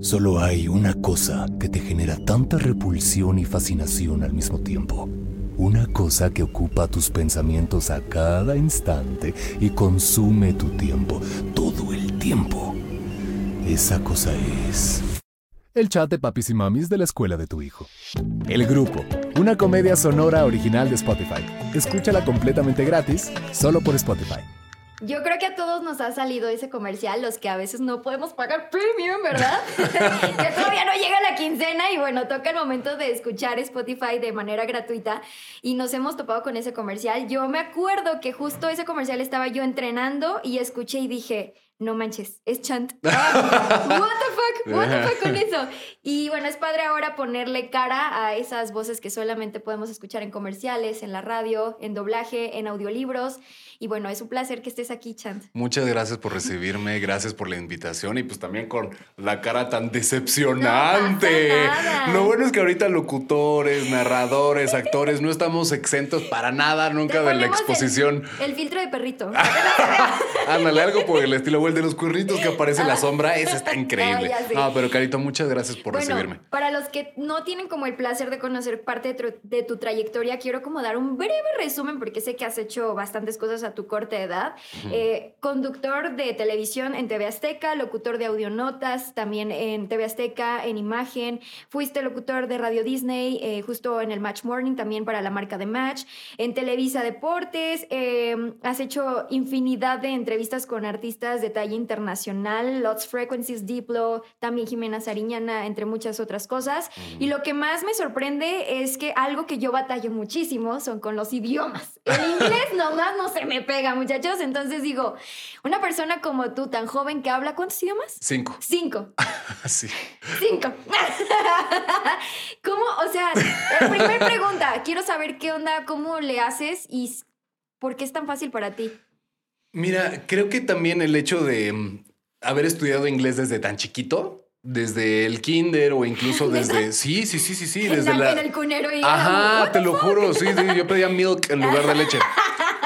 Solo hay una cosa que te genera tanta repulsión y fascinación al mismo tiempo. Una cosa que ocupa tus pensamientos a cada instante y consume tu tiempo, todo el tiempo. Esa cosa es... El chat de papis y mamis de la escuela de tu hijo. El grupo, una comedia sonora original de Spotify. Escúchala completamente gratis, solo por Spotify. Yo creo que a todos nos ha salido ese comercial, los que a veces no podemos pagar premium, ¿verdad? que todavía no llega la quincena y bueno, toca el momento de escuchar Spotify de manera gratuita y nos hemos topado con ese comercial. Yo me acuerdo que justo ese comercial estaba yo entrenando y escuché y dije, no manches, es chant. what the fuck, what the fuck con eso. Y bueno, es padre ahora ponerle cara a esas voces que solamente podemos escuchar en comerciales, en la radio, en doblaje, en audiolibros. Y bueno, es un placer que estés aquí, Chant. Muchas gracias por recibirme, gracias por la invitación y pues también con la cara tan decepcionante. No Lo bueno es que ahorita locutores, narradores, actores, no estamos exentos para nada nunca de la el- exposición. El, filtro de perrito. Ándale, algo por el estilo, el de los cuernitos que aparece en la sombra, ese está increíble. Ah. No, pero Carito, muchas gracias por bueno, recibirme. para los que no tienen como el placer de conocer parte de tu, de tu trayectoria, quiero como dar un breve resumen porque sé que has hecho bastantes cosas a tu corta edad. Eh, conductor de televisión en TV Azteca, locutor de audionotas también en TV Azteca, en imagen. Fuiste locutor de Radio Disney, eh, justo en el Match Morning, también para la marca de Match. En Televisa Deportes, eh, has hecho infinidad de entrevistas con artistas de talla internacional, Lots Frequencies, Diplo, también Jimena Sariñana, entre muchas otras cosas. Y lo que más me sorprende es que algo que yo batallo muchísimo son con los idiomas. El inglés nomás no se me pega, muchachos. Entonces digo, una persona como tú, tan joven que habla, ¿cuántos idiomas? Cinco. Cinco. Sí. Cinco. ¿Cómo? O sea, eh, primer pregunta, quiero saber qué onda, cómo le haces y por qué es tan fácil para ti. Mira, creo que también el hecho de mm, haber estudiado inglés desde tan chiquito, desde el kinder o incluso desde... Sí, sí, sí, sí, sí, En, desde la- la... en el cunero y Ajá, te lo fuck? juro, sí, sí, yo pedía milk en lugar de leche.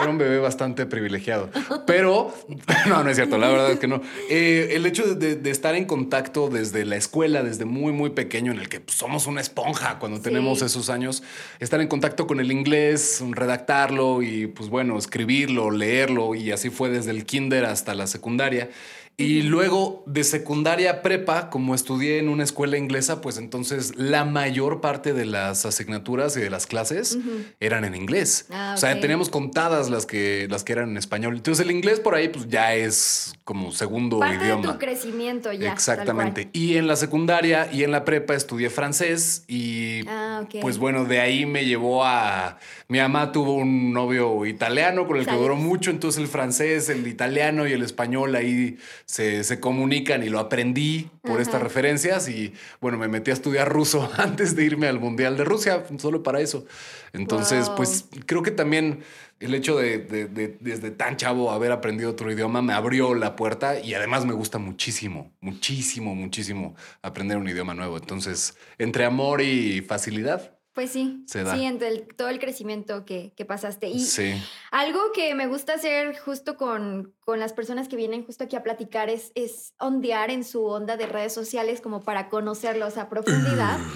Era un bebé bastante privilegiado. Pero, no, no es cierto, la verdad es que no. Eh, el hecho de, de estar en contacto desde la escuela, desde muy, muy pequeño, en el que pues, somos una esponja cuando Sí. tenemos esos años, estar en contacto con el inglés, redactarlo y, pues bueno, escribirlo, leerlo, y así fue desde el kinder hasta la secundaria. Y luego de secundaria a prepa, como estudié en una escuela inglesa, pues entonces la mayor parte de las asignaturas y de las clases eran en inglés. Ah, O sea, teníamos contadas las que, las que eran en español. Entonces el inglés por ahí pues ya es como segundo Parte de idioma. tu crecimiento ya. Exactamente. Y en la secundaria y en la prepa estudié francés y Ah, ok. pues bueno, de ahí me llevó a... Mi mamá tuvo un novio italiano con el que duró mucho, entonces el francés, el italiano y el español ahí se, se comunican y lo aprendí por Ajá. estas referencias y bueno, me metí a estudiar ruso antes de irme al Mundial de Rusia, solo para eso. Entonces, Wow. pues creo que también el hecho de, de- de- desde tan chavo haber aprendido otro idioma me abrió la puerta y además me gusta muchísimo, muchísimo, muchísimo aprender un idioma nuevo. Entonces, entre amor y facilidad, Pues sí, Se da. sí, entre el- todo el crecimiento que, que pasaste. Y sí. algo que me gusta hacer justo con, con las personas que vienen justo aquí a platicar es, es ondear en su onda de redes sociales como para conocerlos a profundidad.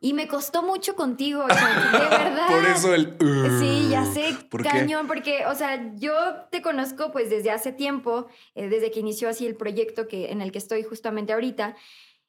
Y me costó mucho contigo, Chan, de verdad. Por eso el... Sí, ya sé, cañón, porque, o sea, yo te conozco pues desde hace tiempo, eh, desde que inició así el proyecto que, en el que estoy justamente ahorita.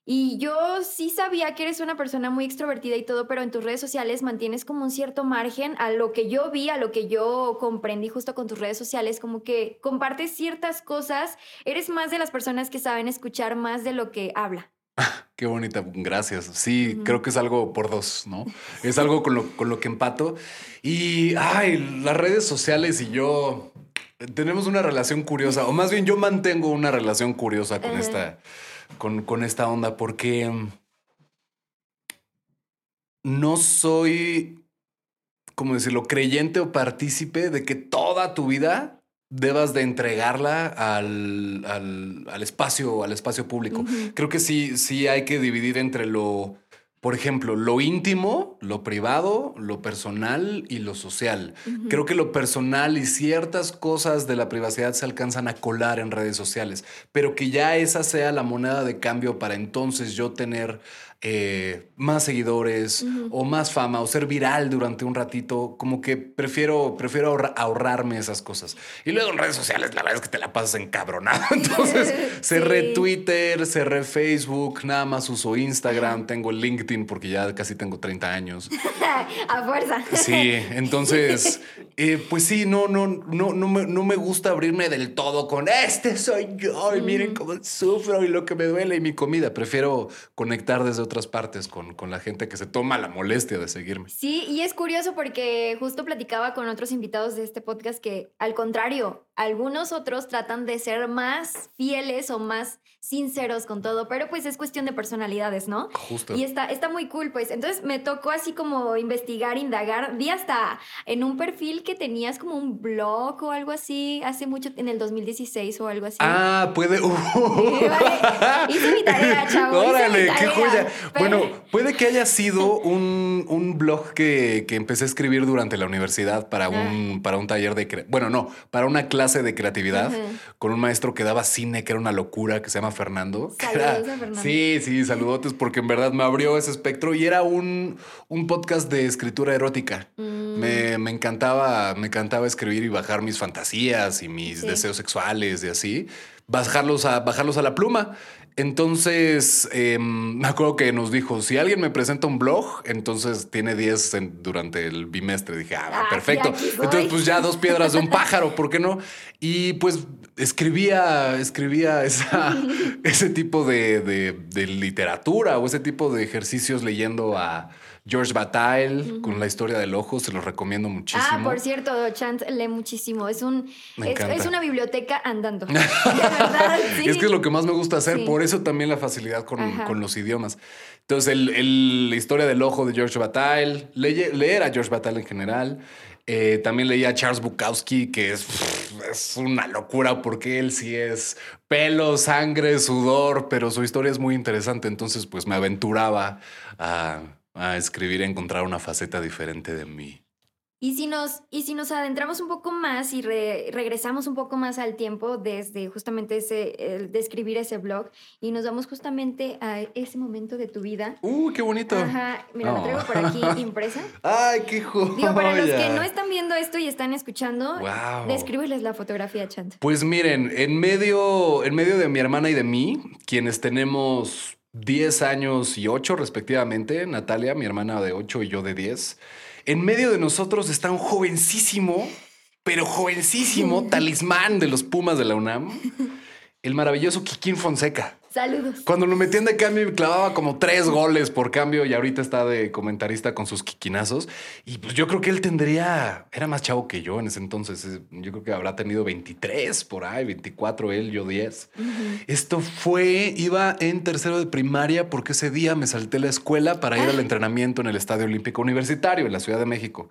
Y yo sí sabía que eres una persona muy extrovertida y todo, pero en tus redes sociales mantienes como un cierto margen a lo que yo vi, a lo que yo comprendí justo con tus redes sociales, como que compartes ciertas cosas, eres más de las personas que saben escuchar más de lo que habla. Qué bonita, gracias. Sí, creo que es algo por dos, ¿no? Es algo con lo, con lo que empato. Y, ay, las redes sociales y yo tenemos una relación curiosa, o más bien yo mantengo una relación curiosa con esta, con, con esta onda, porque no soy, ¿cómo decirlo?, creyente o partícipe de que toda tu vida debas de entregarla al, al- al espacio, al espacio público. Creo que sí, sí hay que dividir entre lo por ejemplo, lo íntimo, lo privado, lo personal y lo social. Creo que lo personal y ciertas cosas de la privacidad se alcanzan a colar en redes sociales, pero que ya esa sea la moneda de cambio para entonces yo tener eh, más seguidores o más fama o ser viral durante un ratito, como que prefiero, prefiero ahorrarme esas cosas. Y luego en redes sociales, la verdad es que te la pasas encabronado. Entonces, cerré Twitter, cerré Facebook, nada más uso Instagram, tengo LinkedIn porque ya casi tengo 30 años. A fuerza. Sí, entonces, eh, pues sí, no, no, no, no me, no me gusta abrirme del todo con este soy yo y miren cómo sufro y lo que me duele y mi comida. Prefiero conectar desde otra partes con, con, la gente que se toma la molestia de seguirme. Sí, y es curioso porque justo platicaba con otros invitados de este podcast que al contrario, algunos otros tratan de ser más fieles o más sinceros con todo, pero pues es cuestión de personalidades, ¿no? Justo. Y está, está muy cool, pues. Entonces me tocó así como investigar, indagar. Vi hasta en un perfil que tenías como un blog o algo así, hace mucho, en el 2016 o algo así. Ah, puede. Uh. Hice mi tarea, chavo. Órale, qué joya. Bueno, puede que haya sido un, un blog que, que, empecé a escribir durante la universidad para un, para un taller de. Bueno, no, para una clase de creatividad con un maestro que daba cine, que era una locura, que se llama Fernando. Saludos a Fernando. Sí, sí, saludotes, porque en verdad me abrió ese espectro y era un, un podcast de escritura erótica. Mm. Me, me, encantaba, me encantaba escribir y bajar mis fantasías y mis deseos sexuales y así. Bajarlos a, bajarlos a la pluma. Entonces, em, me acuerdo que nos dijo, si alguien me presenta un blog, entonces tiene 10 durante el bimestre. Dije, ah, ah perfecto. Entonces, pues ya dos piedras de un pájaro, ¿por qué no? Y pues escribía, escribía esa, ese tipo de, de literatura o ese tipo de ejercicios leyendo a George Bataille con la historia del ojo, se los recomiendo muchísimo. Ah, por cierto, Chant lee muchísimo. Es un es, una biblioteca andando. verdad, Es que es lo que más me gusta hacer, por eso también la facilidad con, los idiomas. Entonces, el, la historia del ojo de George Bataille, leer a George Bataille en general. Eh, también leía a Charles Bukowski, que es, es, una locura porque él sí es pelo, sangre, sudor, pero su historia es muy interesante. Entonces, pues me aventuraba a a escribir y encontrar una faceta diferente de mí. Y si nos, y si nos adentramos un poco más y regresamos un poco más al tiempo desde justamente ese, el de escribir ese blog y nos vamos justamente a ese momento de tu vida. ¡Uh, qué bonito! Ajá, mira, lo traigo por aquí impresa. ¡Ay, qué joya! Digo, para los que no están viendo esto y están escuchando, wow. descríbeles la fotografía, Chant. Pues miren, en medio, en medio de mi hermana y de mí, quienes tenemos 10 años y 8 respectivamente, Natalia, mi hermana de 8 y yo de 10. En medio de nosotros está un jovencísimo, pero jovencísimo talismán de los Pumas de la UNAM, el maravilloso Kikín Fonseca. Saludos. Cuando lo metían de cambio, clavaba como tres goles por cambio y ahorita está de comentarista con sus quiquinazos. Y pues yo creo que él tendría, era más chavo que yo en ese entonces. Eh, yo creo que habrá tenido 23 por ahí, 24 él, yo 10. Esto fue, iba en tercero de primaria porque ese día me salté la escuela para ir al ah. entrenamiento en el Estadio Olímpico Universitario en la Ciudad de México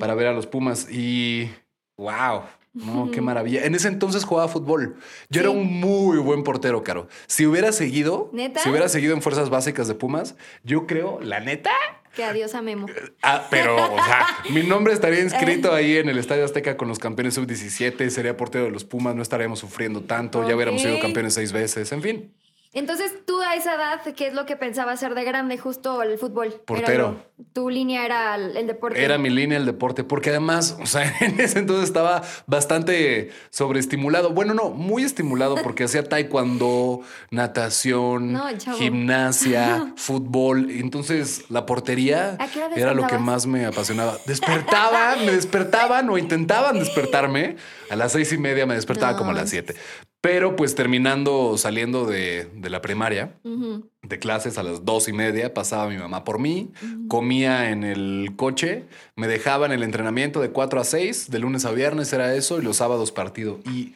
para ver a los Pumas. Y wow, no, qué maravilla. En ese entonces jugaba fútbol. Yo era un muy buen portero, Caro. Si hubiera seguido, si hubiera seguido en fuerzas básicas de Pumas, yo creo, la neta. Que adiós a Memo. Ah, pero, o sea, mi nombre estaría inscrito ahí en el Estadio Azteca con los campeones sub-17, sería portero de los Pumas, no estaríamos sufriendo tanto, ya hubiéramos sido campeones seis veces, en fin. Entonces, tú a esa edad, ¿qué es lo que pensaba hacer de grande? Justo el fútbol. Portero. tu línea era el, deporte. Era mi línea el deporte, porque además, o sea, en ese entonces estaba bastante sobreestimulado. Bueno, no, muy estimulado porque hacía taekwondo, natación, gimnasia, fútbol. Entonces, la portería era lo que más me apasionaba. Despertaba, me despertaban o intentaban despertarme. A las seis y media me despertaba como a las siete. Pero pues terminando saliendo de, la primaria, de clases a las dos y media, pasaba mi mamá por mí, comía en el coche, me dejaba en el entrenamiento de cuatro a seis, de lunes a viernes era eso, y los sábados partido. Y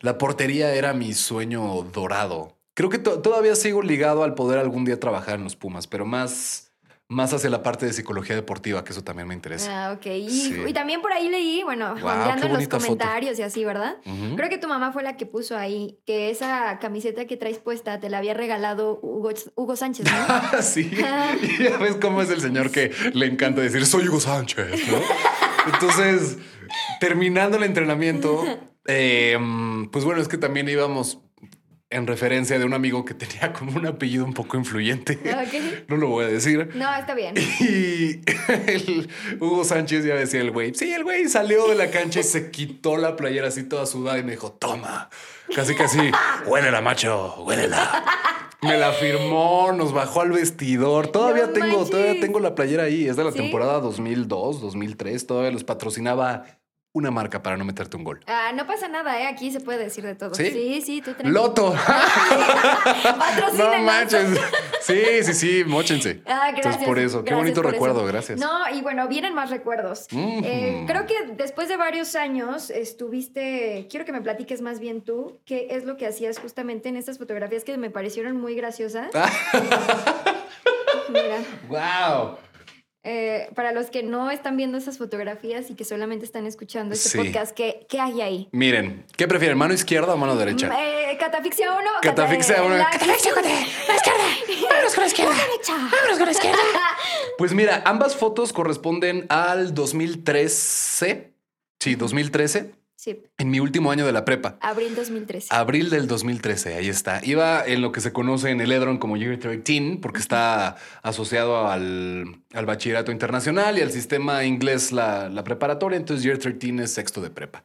la portería era mi sueño dorado. Creo que todavía sigo ligado al poder algún día trabajar en los Pumas, pero más más hacia la parte de psicología deportiva, que eso también me interesa. Ah, ok. Y, Sí. y también por ahí leí, bueno, qué en los foto. comentarios y así, ¿verdad? Creo que tu mamá fue la que puso ahí que esa camiseta que traes puesta te la había regalado Hugo, Hugo Sánchez, ¿no? sí. Y ya ves cómo es el señor que le encanta decir, soy Hugo Sánchez, ¿no? Entonces, terminando el entrenamiento, eh, pues bueno, es que también íbamos en referencia de un amigo que tenía como un apellido un poco influyente. No lo voy a decir. No, está bien. Y el Hugo Sánchez ya decía el güey. Sí, el güey salió de la cancha y se quitó la playera así toda sudada y me dijo, toma. Casi, casi, huélela, macho, huélela. Me la firmó, nos bajó al vestidor. Todavía No tengo, todavía tengo la playera ahí. Es de la ¿Sí? temporada 2002, 2003. Todavía los patrocinaba una marca para no meterte un gol. Ah, no pasa nada, ¿eh? Aquí se puede decir de todo. ¿Sí? Sí, sí, tú tranquilo. Loto. no manches. Sí, sí, sí, móchense. Ah, gracias. Entonces, por eso, qué bonito recuerdo, eso. gracias. No, y bueno, vienen más recuerdos. Eh, creo que después de varios años estuviste, quiero que me platiques más bien tú, qué es lo que hacías justamente en estas fotografías que me parecieron muy graciosas. Mira, Wow. Eh, para los que no están viendo esas fotografías y que solamente están escuchando este Sí. podcast, ¿qué, qué hay ahí? Miren, ¿qué prefieren? ¿Mano izquierda o mano derecha? Mm, eh, catafixia 1. Catafixia uno. Catafixia con la izquierda. Vámonos con la izquierda. Vámonos con la izquierda. Pues mira, ambas fotos corresponden al 2013. Sí, 2013, Sí, en mi último año de la prepa. abril 2013. Abril del 2013, ahí está. Iba en lo que se conoce en el Edron como Year 13, porque está asociado al, al bachillerato internacional y al sistema inglés la, la preparatoria, entonces Year 13 es sexto de prepa.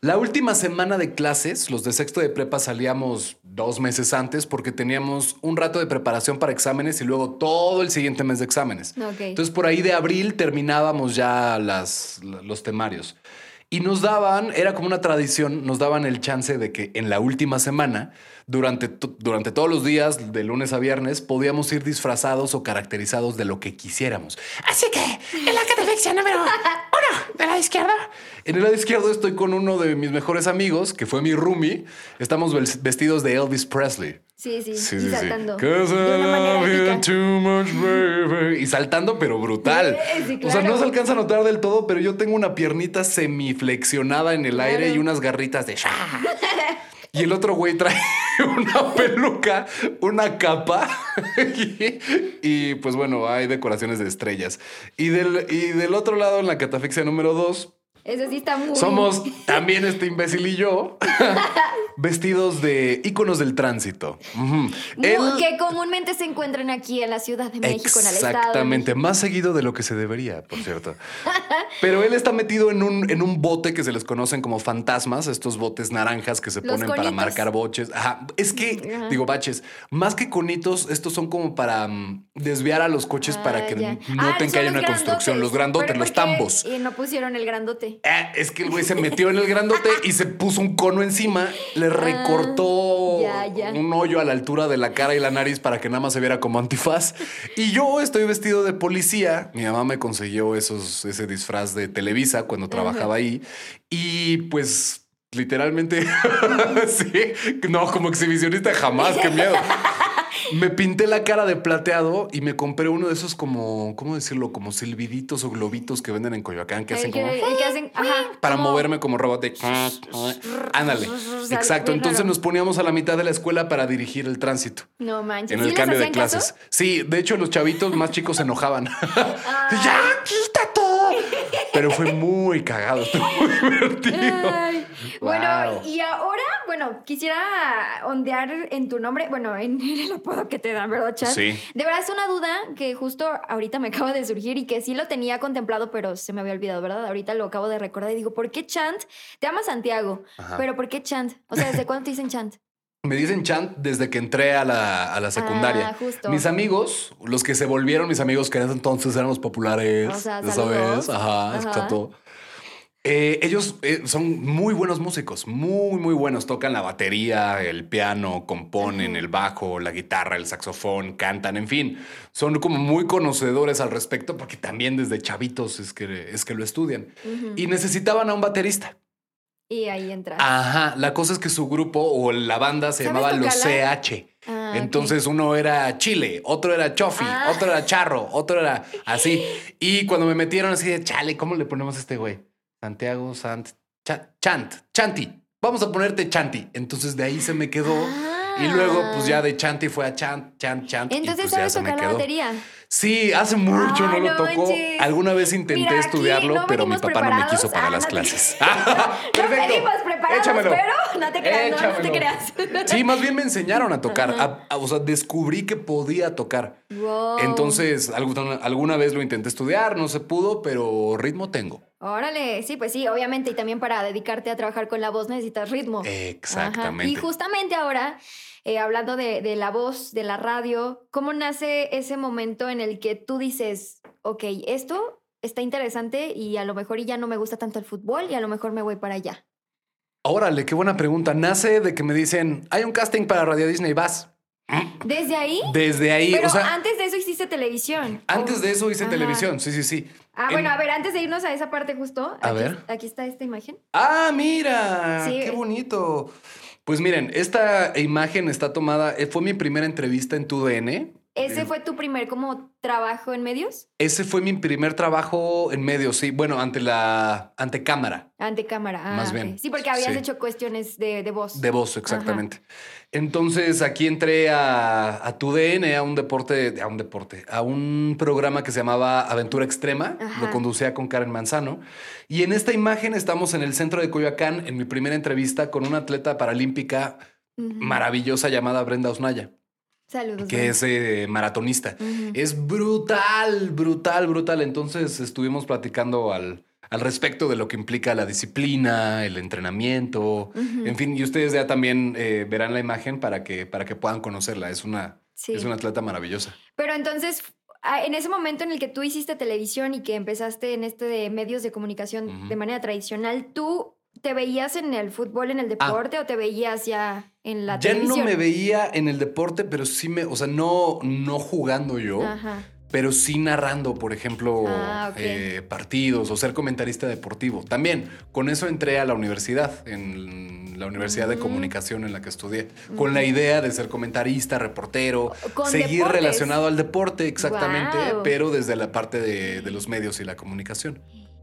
La última semana de clases, los de sexto de prepa salíamos dos meses antes porque teníamos un rato de preparación para exámenes y luego todo el siguiente mes de exámenes. Ok. Entonces por ahí de abril terminábamos ya las, los temarios. Y nos daban, era como una tradición, nos daban el chance de que en la última semana, durante, durante todos los días, de lunes a viernes, podíamos ir disfrazados o caracterizados de lo que quisiéramos. Así que, en la número uno de la izquierda. En el lado izquierdo estoy con uno de mis mejores amigos, que fue mi roomie. Estamos ves- vestidos de Elvis Presley. Sí, sí, sí, y saltando. De una manera too. Y saltando, pero brutal. O sea, no se alcanza a notar del todo, pero yo tengo una piernita semiflexionada en el aire y unas garritas de... Y el otro güey trae una peluca, una capa y, pues bueno, hay decoraciones de estrellas. Y del, y del otro lado, en la catafixia número dos. Sí está muy. Somos también este imbécil y yo vestidos de íconos del tránsito. Uh Que comúnmente se encuentran aquí en la Ciudad de México, en el Exactamente, más seguido de lo que se debería, por cierto. Pero él está metido en un, en un bote que se les conocen como fantasmas, estos botes naranjas que se ponen para marcar boches. Ajá. Es que, digo, baches, más que conitos, estos son como para mm, desviar a los coches para ah, que ya. noten ah, que hay una construcción. Los grandotes, los tambos. Y no pusieron el grandote. Eh, es que el güey se metió en el grandote y se puso un cono encima, le recortó Ah, ya, ya. un hoyo a la altura de la cara y la nariz para que nada más se viera como antifaz. Y yo estoy vestido de policía. Mi mamá me consiguió esos, ese disfraz de Televisa cuando trabajaba ahí. Y pues literalmente, sí, no, como exhibicionista jamás, qué miedo. Me pinté la cara de plateado y me compré uno de esos como, ¿cómo decirlo? Como silbiditos o globitos que venden en Coyoacán que hacen como que hacen... Ajá, para como- moverme como robot de... Ándale. Exacto. Entonces nos poníamos a la mitad de la escuela para dirigir el tránsito. No manches. En ¿Sí el les cambio de caso? clases. Sí, de hecho los chavitos más chicos se enojaban. ¡Ya, quita todo! Pero fue muy cagado, estuvo muy divertido. Ay, Bueno, y ahora, bueno, quisiera ondear en tu nombre, bueno, en el apodo que te dan, ¿verdad, Chad? Sí. De verdad es una duda que justo ahorita me acaba de surgir y que sí lo tenía contemplado, pero se me había olvidado, ¿verdad? Ahorita lo acabo de recordar y digo, ¿por qué Chant? Te llama Santiago, Ajá. pero ¿por qué Chant? O sea, ¿desde cuándo te dicen Chant? Me dicen Chant desde que entré a la, a la secundaria. Ah, justo. Mis amigos, los que se volvieron mis amigos que en ese entonces éramos populares, O sea, ya sabes, ajá, Ajá. exacto. Eh, ellos eh, son muy buenos músicos, muy, muy buenos. Tocan la batería, el piano, componen el bajo, la guitarra, el saxofón, cantan, en fin. Son como muy conocedores al respecto porque también desde chavitos es que, es que lo estudian. Y necesitaban a un baterista. Y ahí entras. Ajá, la cosa es que su grupo o la banda se ¿Sabes llamaba Los? CH. Ah, Ah. Entonces uno era Chile, otro era Chofi, Ah. otro era Charro, otro era así. Y cuando me metieron así de chale, ¿cómo le ponemos a este güey? Santiago Sant, Cha- Chant, Chanti. Vamos a ponerte Chanti. Entonces de ahí se me quedó. Y luego, pues ya de Chanti fue a Chant, Chant, Chant. y, Entonces pues, ya se me tocar la quedó. batería. Sí, hace mucho no lo no tocó. manches. Alguna vez intenté Mira, estudiarlo, no pero mi papá no me quiso pagar Ah, las clases. No venimos preparados, Échamelo. pero no te creas, no, no te creas. Sí, más bien me enseñaron a tocar. A- a- o sea, descubrí que podía tocar. Wow. Entonces, alguna, alguna vez lo intenté estudiar, no se pudo, pero ritmo tengo. Órale, sí, pues sí, obviamente. Y también para dedicarte a trabajar con la voz necesitas ritmo. Exactamente. Ajá. Y justamente ahora, eh, hablando de, de la voz, de la radio, ¿cómo nace ese momento en el que tú dices, ok, esto está interesante y a lo mejor ya no me gusta tanto el fútbol y a lo mejor me voy para allá? Órale, qué buena pregunta. Nace de que me dicen, hay un casting para Radio Disney, vas. Desde ahí. Desde ahí, Pero o sea, antes de eso hiciste televisión. antes ¿o? de eso hice Ajá. televisión, sí, sí, sí. Ah, En- bueno, a ver, antes de irnos a esa parte justo. A aquí, ver. Aquí está esta imagen. Ah, mira, Sí. qué bonito. Pues miren, esta imagen está tomada, eh, fue mi primera entrevista en TUDN. ¿Ese fue tu primer como trabajo en medios? Ese fue mi primer trabajo en medios, sí, bueno, ante la ante cámara Ante cámara. Ah, Más bien, Sí, porque habías sí. hecho cuestiones de, de voz. de voz, exactamente. Entonces aquí entré a, a TUDN, a un deporte, a un deporte, a un programa que se llamaba Aventura Extrema, Ajá. lo conducía con Karen Manzano. Y en esta imagen estamos en el centro de Coyoacán, en mi primera entrevista con una atleta paralímpica maravillosa llamada Brenda Osnaya. Saludos. que es eh, maratonista. Es brutal, brutal, brutal. Entonces estuvimos platicando al, al respecto de lo que implica la disciplina, el entrenamiento, en fin, y ustedes ya también eh, verán la imagen para que, para que puedan conocerla. Es una, Sí. es una atleta maravillosa. Pero entonces, ah, en ese momento en el que tú hiciste televisión y que empezaste en este de medios de comunicación de manera tradicional, ¿tú te veías en el fútbol, en el deporte o te veías ya en la Ah. ya televisión? no me veía en el deporte, pero sí me, o sea, no, no jugando yo. Ajá. pero sí narrando, por ejemplo, Ah, eh, partidos o ser comentarista deportivo. También con eso entré a la universidad, en la Universidad de Mm. Comunicación en la que estudié, con la idea de ser comentarista, reportero, seguir deportes. relacionado al deporte, exactamente, pero desde la parte de, de los medios y la comunicación.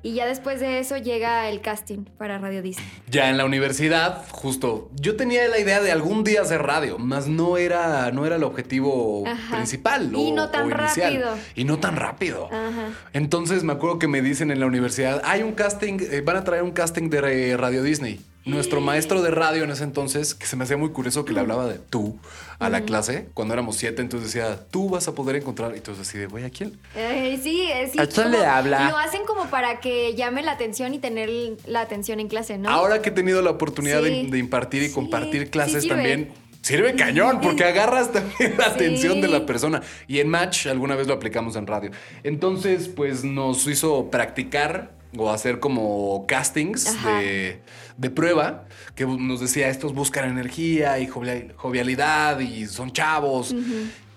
Y ya después de eso llega el casting para Radio Disney. Ya en la universidad, justo, yo tenía la idea de algún día hacer radio, más no era, no era el objetivo Ajá. principal. Y o- no tan o inicial. rápido. Y no tan rápido. Ajá. Entonces me acuerdo que me dicen en la universidad, hay un casting, eh, van a traer un casting de Radio Disney. Nuestro maestro de radio en ese entonces, que se me hacía muy curioso que le hablaba de tú a la clase, cuando éramos siete, entonces decía, tú vas a poder encontrar. Y entonces así de, güey, ¿a quién? Eh, sí, eh, sí. ¿A quién le habla? Lo hacen como para que llame la atención y tener la atención en clase, ¿no? Ahora que he tenido la oportunidad de, Sí. de impartir y Sí, compartir clases también, sirve cañón porque agarras también la Sí. atención de la persona. Y en Match alguna vez lo aplicamos en radio. Entonces, pues nos hizo practicar o hacer como castings Ajá. de, de prueba que nos decía estos buscan energía y jovial- jovialidad y son chavos.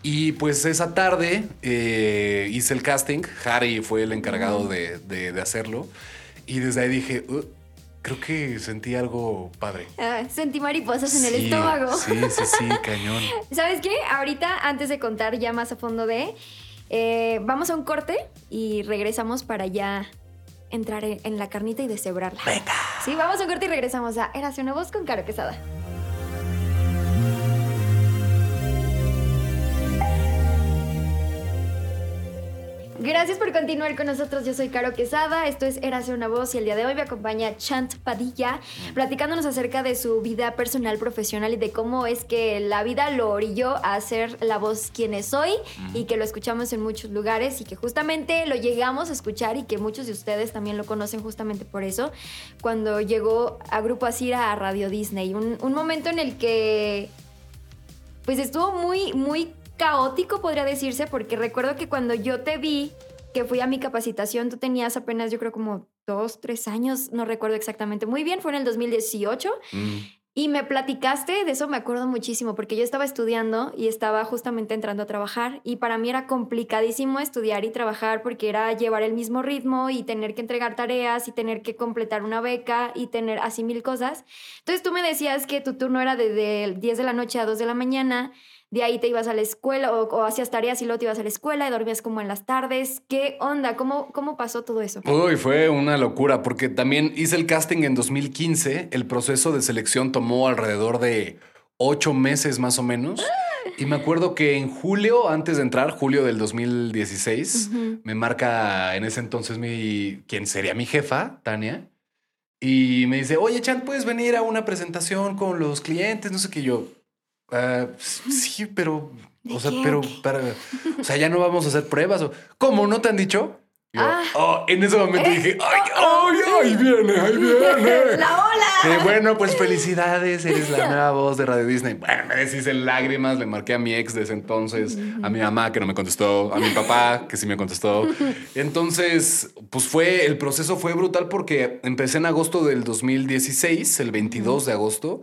Y pues esa tarde eh, hice el casting, Harry fue el encargado de, de- de hacerlo y desde ahí dije, "Uh, creo que sentí algo padre. Ah, sentí mariposas en el estómago. Sí, sí, sí, cañón. ¿Sabes qué? Ahorita, antes de contar ya más a fondo de, eh, vamos a un corte y regresamos para ya entrar en, la carnita y deshebrarla. Venga. Sí, vamos a un corte y regresamos a Érase una voz con Caro Quesada. Gracias por continuar con nosotros. Yo soy Caro Quesada. Esto es Érase una voz y el día de hoy me acompaña Chant Padilla platicándonos acerca de su vida personal, profesional y de cómo es que la vida lo orilló a ser la voz quien es hoy y que lo escuchamos en muchos lugares y que justamente lo llegamos a escuchar y que muchos de ustedes también lo conocen justamente por eso, cuando llegó a Grupo Asira a Radio Disney. Un, un momento en el que pues estuvo muy, muy caótico, podría decirse, porque recuerdo que cuando yo te vi, que fui a mi capacitación, tú tenías apenas, yo creo, como dos, tres años, no recuerdo exactamente muy bien, fue en el 2018. Mm. Y me platicaste, de eso me acuerdo muchísimo, porque yo estaba estudiando y estaba justamente entrando a trabajar y para mí era complicadísimo estudiar y trabajar porque era llevar el mismo ritmo y tener que entregar tareas y tener que completar una beca y tener así mil cosas. Entonces tú me decías que tu turno era desde el 10 de la noche a 2 de la mañana, de ahí te ibas a la escuela o, o hacías tareas y luego te ibas a la escuela y dormías como en las tardes. ¿Qué onda? ¿Cómo, cómo pasó todo eso? Uy, fue una locura porque también hice el casting en 2015. El proceso de selección tomó alrededor de ocho meses más o menos. Y me acuerdo que en julio, antes de entrar, julio del 2016, me marca en ese entonces mi, quien sería mi jefa, Tania, y me dice, oye, Chan, ¿puedes venir a una presentación con los clientes? No sé qué yo. "Ah, sí, pero, ¿De o sea, qué, pero qué? para, o sea, ya no vamos a hacer pruebas. o- ¿Cómo? ¿No te han dicho? Yo, Ah. "Oh", en ese momento Eh, dije, ay, oh, ay, ahí viene, ahí viene. ¡La ola! Bueno, pues felicidades, eres la nueva voz de Radio Disney. Bueno, me decís en lágrimas, le marqué a mi ex desde entonces, a mi mamá que no me contestó, a mi papá que sí me contestó. Entonces, pues fue, el proceso fue brutal porque empecé en agosto del 2016, el 22 de agosto,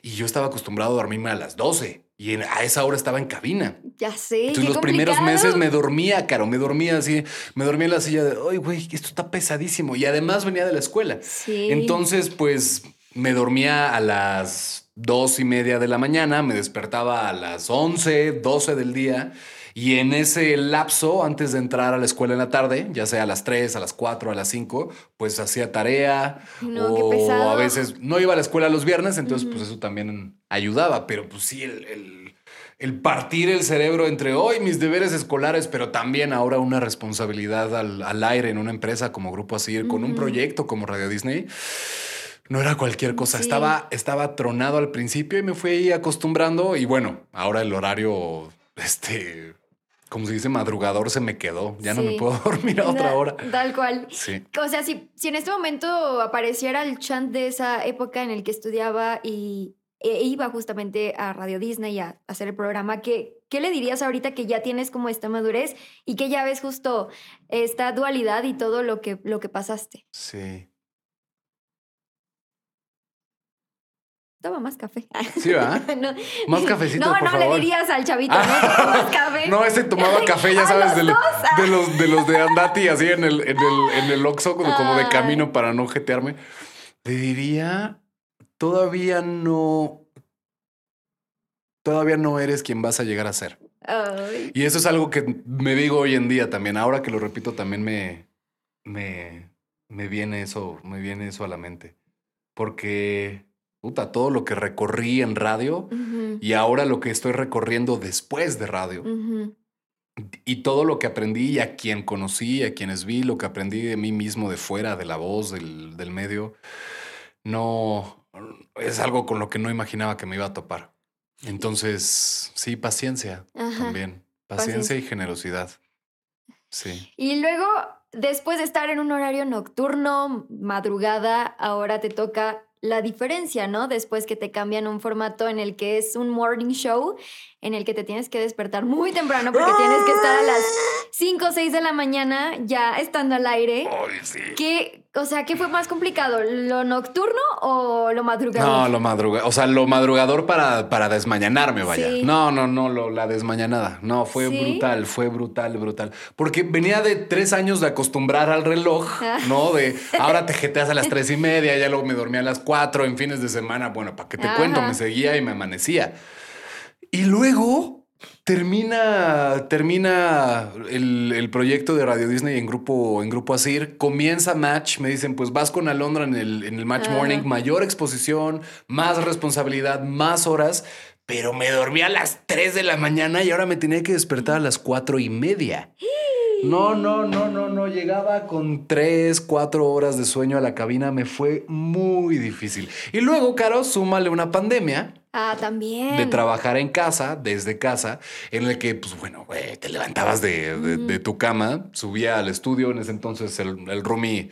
y yo estaba acostumbrado a dormirme a las 12 y en- a esa hora estaba en cabina. Ya sé. Entonces qué los primeros meses me dormía, Caro, me dormía así, me dormía en la silla de, ay, güey, esto está pesadísimo. Y además venía de la escuela. Sí. Entonces, pues me dormía a las dos y media de la mañana, me despertaba a las 11, 12 del día. Y en ese lapso, antes de entrar a la escuela en la tarde, ya sea a las 3, a las 4, a las 5, pues hacía tarea. No, o a veces no iba a la escuela los viernes, entonces pues eso también ayudaba. Pero pues sí, el, el- el partir el cerebro entre hoy mis deberes escolares, pero también ahora una responsabilidad al, al aire en una empresa como Grupo Asir, con un proyecto como Radio Disney. No era cualquier cosa, Sí. estaba, estaba tronado al principio y me fui acostumbrando y bueno, ahora el horario, este, como se dice, madrugador se me quedó, ya no me puedo dormir a otra hora. Tal cual. Sí. O sea, si, si en este momento apareciera el chant de esa época en el que estudiaba y e iba justamente a Radio Disney a hacer el programa, ¿qué, ¿qué le dirías ahorita que ya tienes como esta madurez y que ya ves justo esta dualidad y todo lo que, lo que pasaste? Sí. Toma más café. Sí, ¿verdad? no, Más cafecito, no, por no favor. le dirías al chavito, no, toma más café. No, ese tomaba café, ya sabes, los ah. de, los, de los de Andati, así en el, en el, en el Oxxo, como, como de camino para no jetearme. Le diría, todavía no, todavía no eres quien vas a llegar a ser. Ay, Y eso es algo que me digo hoy en día también. Ahora que lo repito, también me, me, me viene eso, me viene eso a la mente. Porque, puta, todo lo que recorrí en radio y ahora lo que estoy recorriendo después de radio y todo lo que aprendí y a quien conocí, a quienes vi, lo que aprendí de mí mismo, de fuera, de la voz, del, del medio, no es algo con lo que no imaginaba que me iba a topar. Entonces, sí, paciencia Ajá. también. Paciencia y generosidad. Sí. Y luego, después de estar en un horario nocturno, madrugada, ahora te toca la diferencia, ¿no? Después que te cambian un formato en el que es un morning show, en el que te tienes que despertar muy temprano porque tienes que estar a las 5 o 6 de la mañana ya estando al aire. Ay, sí. ¿Qué, o sea, ¿qué fue más complicado? ¿Lo nocturno o lo madrugador? No, lo madrugador, o sea, lo madrugador para, para desmañanarme, vaya. Sí. No, no, no, lo, la desmañanada. No, fue ¿Sí? brutal, fue brutal, brutal. Porque venía de tres años de acostumbrar al reloj, Ah. ¿no? De ahora te jeteas a las tres y media, ya luego me dormía a las cuatro en fines de semana. Bueno, ¿para qué te Ajá. cuento? Me seguía y me amanecía. Y luego termina, termina el, el proyecto de Radio Disney en grupo, en grupo Asir, comienza Match, me dicen, pues vas con Alondra en el, en el Match. Morning, mayor exposición, más responsabilidad, más horas, pero me dormí a las 3 de la mañana y ahora me tenía que despertar a las cuatro y media. No, no, no, no, no. Llegaba con tres, cuatro horas de sueño a la cabina. Me fue muy difícil. Y luego, Caro, súmale una pandemia Ah, también. de trabajar en casa, desde casa, en el que, pues bueno, te levantabas de, de- de tu cama, subía al estudio. En ese entonces, el, el roomie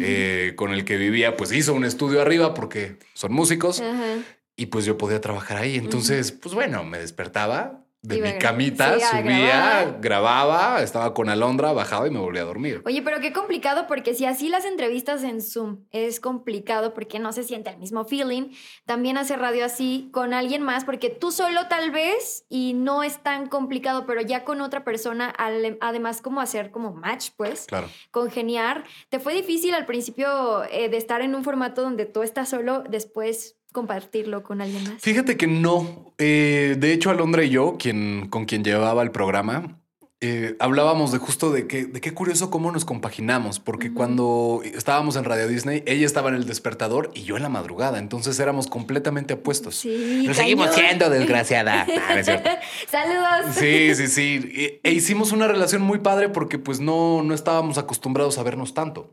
eh, con el que vivía, pues hizo un estudio arriba porque son músicos Ajá. y pues yo podía trabajar ahí. Entonces, pues bueno, me despertaba de mi camita, sí, subía, grababa, estaba con Alondra, bajaba y me volvía a dormir. Oye, pero qué complicado porque si así las entrevistas en Zoom es complicado porque no se siente el mismo feeling, también hacer radio así con alguien más porque tú solo tal vez y no es tan complicado, pero ya con otra persona, además como hacer como match, pues, Claro. congeniar. ¿Te fue difícil al principio eh, de estar en un formato donde tú estás solo, después compartirlo con alguien más? Fíjate que no. Eh, de hecho, Alondra y yo, quien, con quien llevaba el programa, eh, hablábamos de justo de que, de qué curioso cómo nos compaginamos, porque cuando estábamos en Radio Disney, ella estaba en el despertador y yo en la madrugada, entonces éramos completamente opuestos. Sí, Lo seguimos siendo, desgraciada. Ah, no. Saludos. Sí, sí, sí. E, e hicimos una relación muy padre porque pues no, no estábamos acostumbrados a vernos tanto,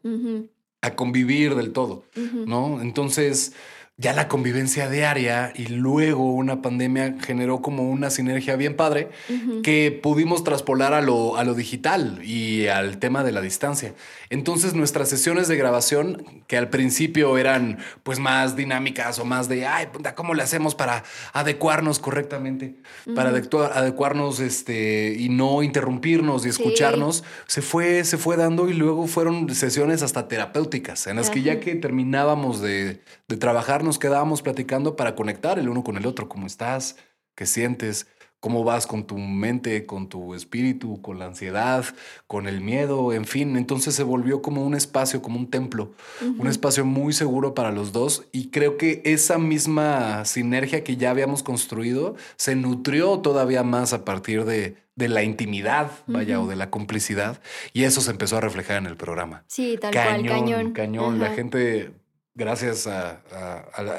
a convivir del todo. ¿no? Entonces ya la convivencia diaria y luego una pandemia generó como una sinergia bien padre Ujú. que pudimos traspolar a lo, a lo digital y al tema de la distancia. Entonces nuestras sesiones de grabación, que al principio eran pues más dinámicas o más de, ay, ¿cómo le hacemos para adecuarnos correctamente? Para adecua- adecuarnos este, y no interrumpirnos y Sí. escucharnos, se, fue, se fue dando y luego fueron sesiones hasta terapéuticas, en las que ya que terminábamos de, de trabajar, nos quedábamos platicando para conectar el uno con el otro. ¿Cómo estás? ¿Qué sientes? ¿Cómo vas con tu mente, con tu espíritu, con la ansiedad, con el miedo? En fin, entonces se volvió como un espacio, como un templo, un espacio muy seguro para los dos y creo que esa misma sinergia que ya habíamos construido se nutrió todavía más a partir de, de la intimidad, vaya, o de la complicidad y eso se empezó a reflejar en el programa Sí, tal cañón, cual, cañón. cañón. La gente, gracias a,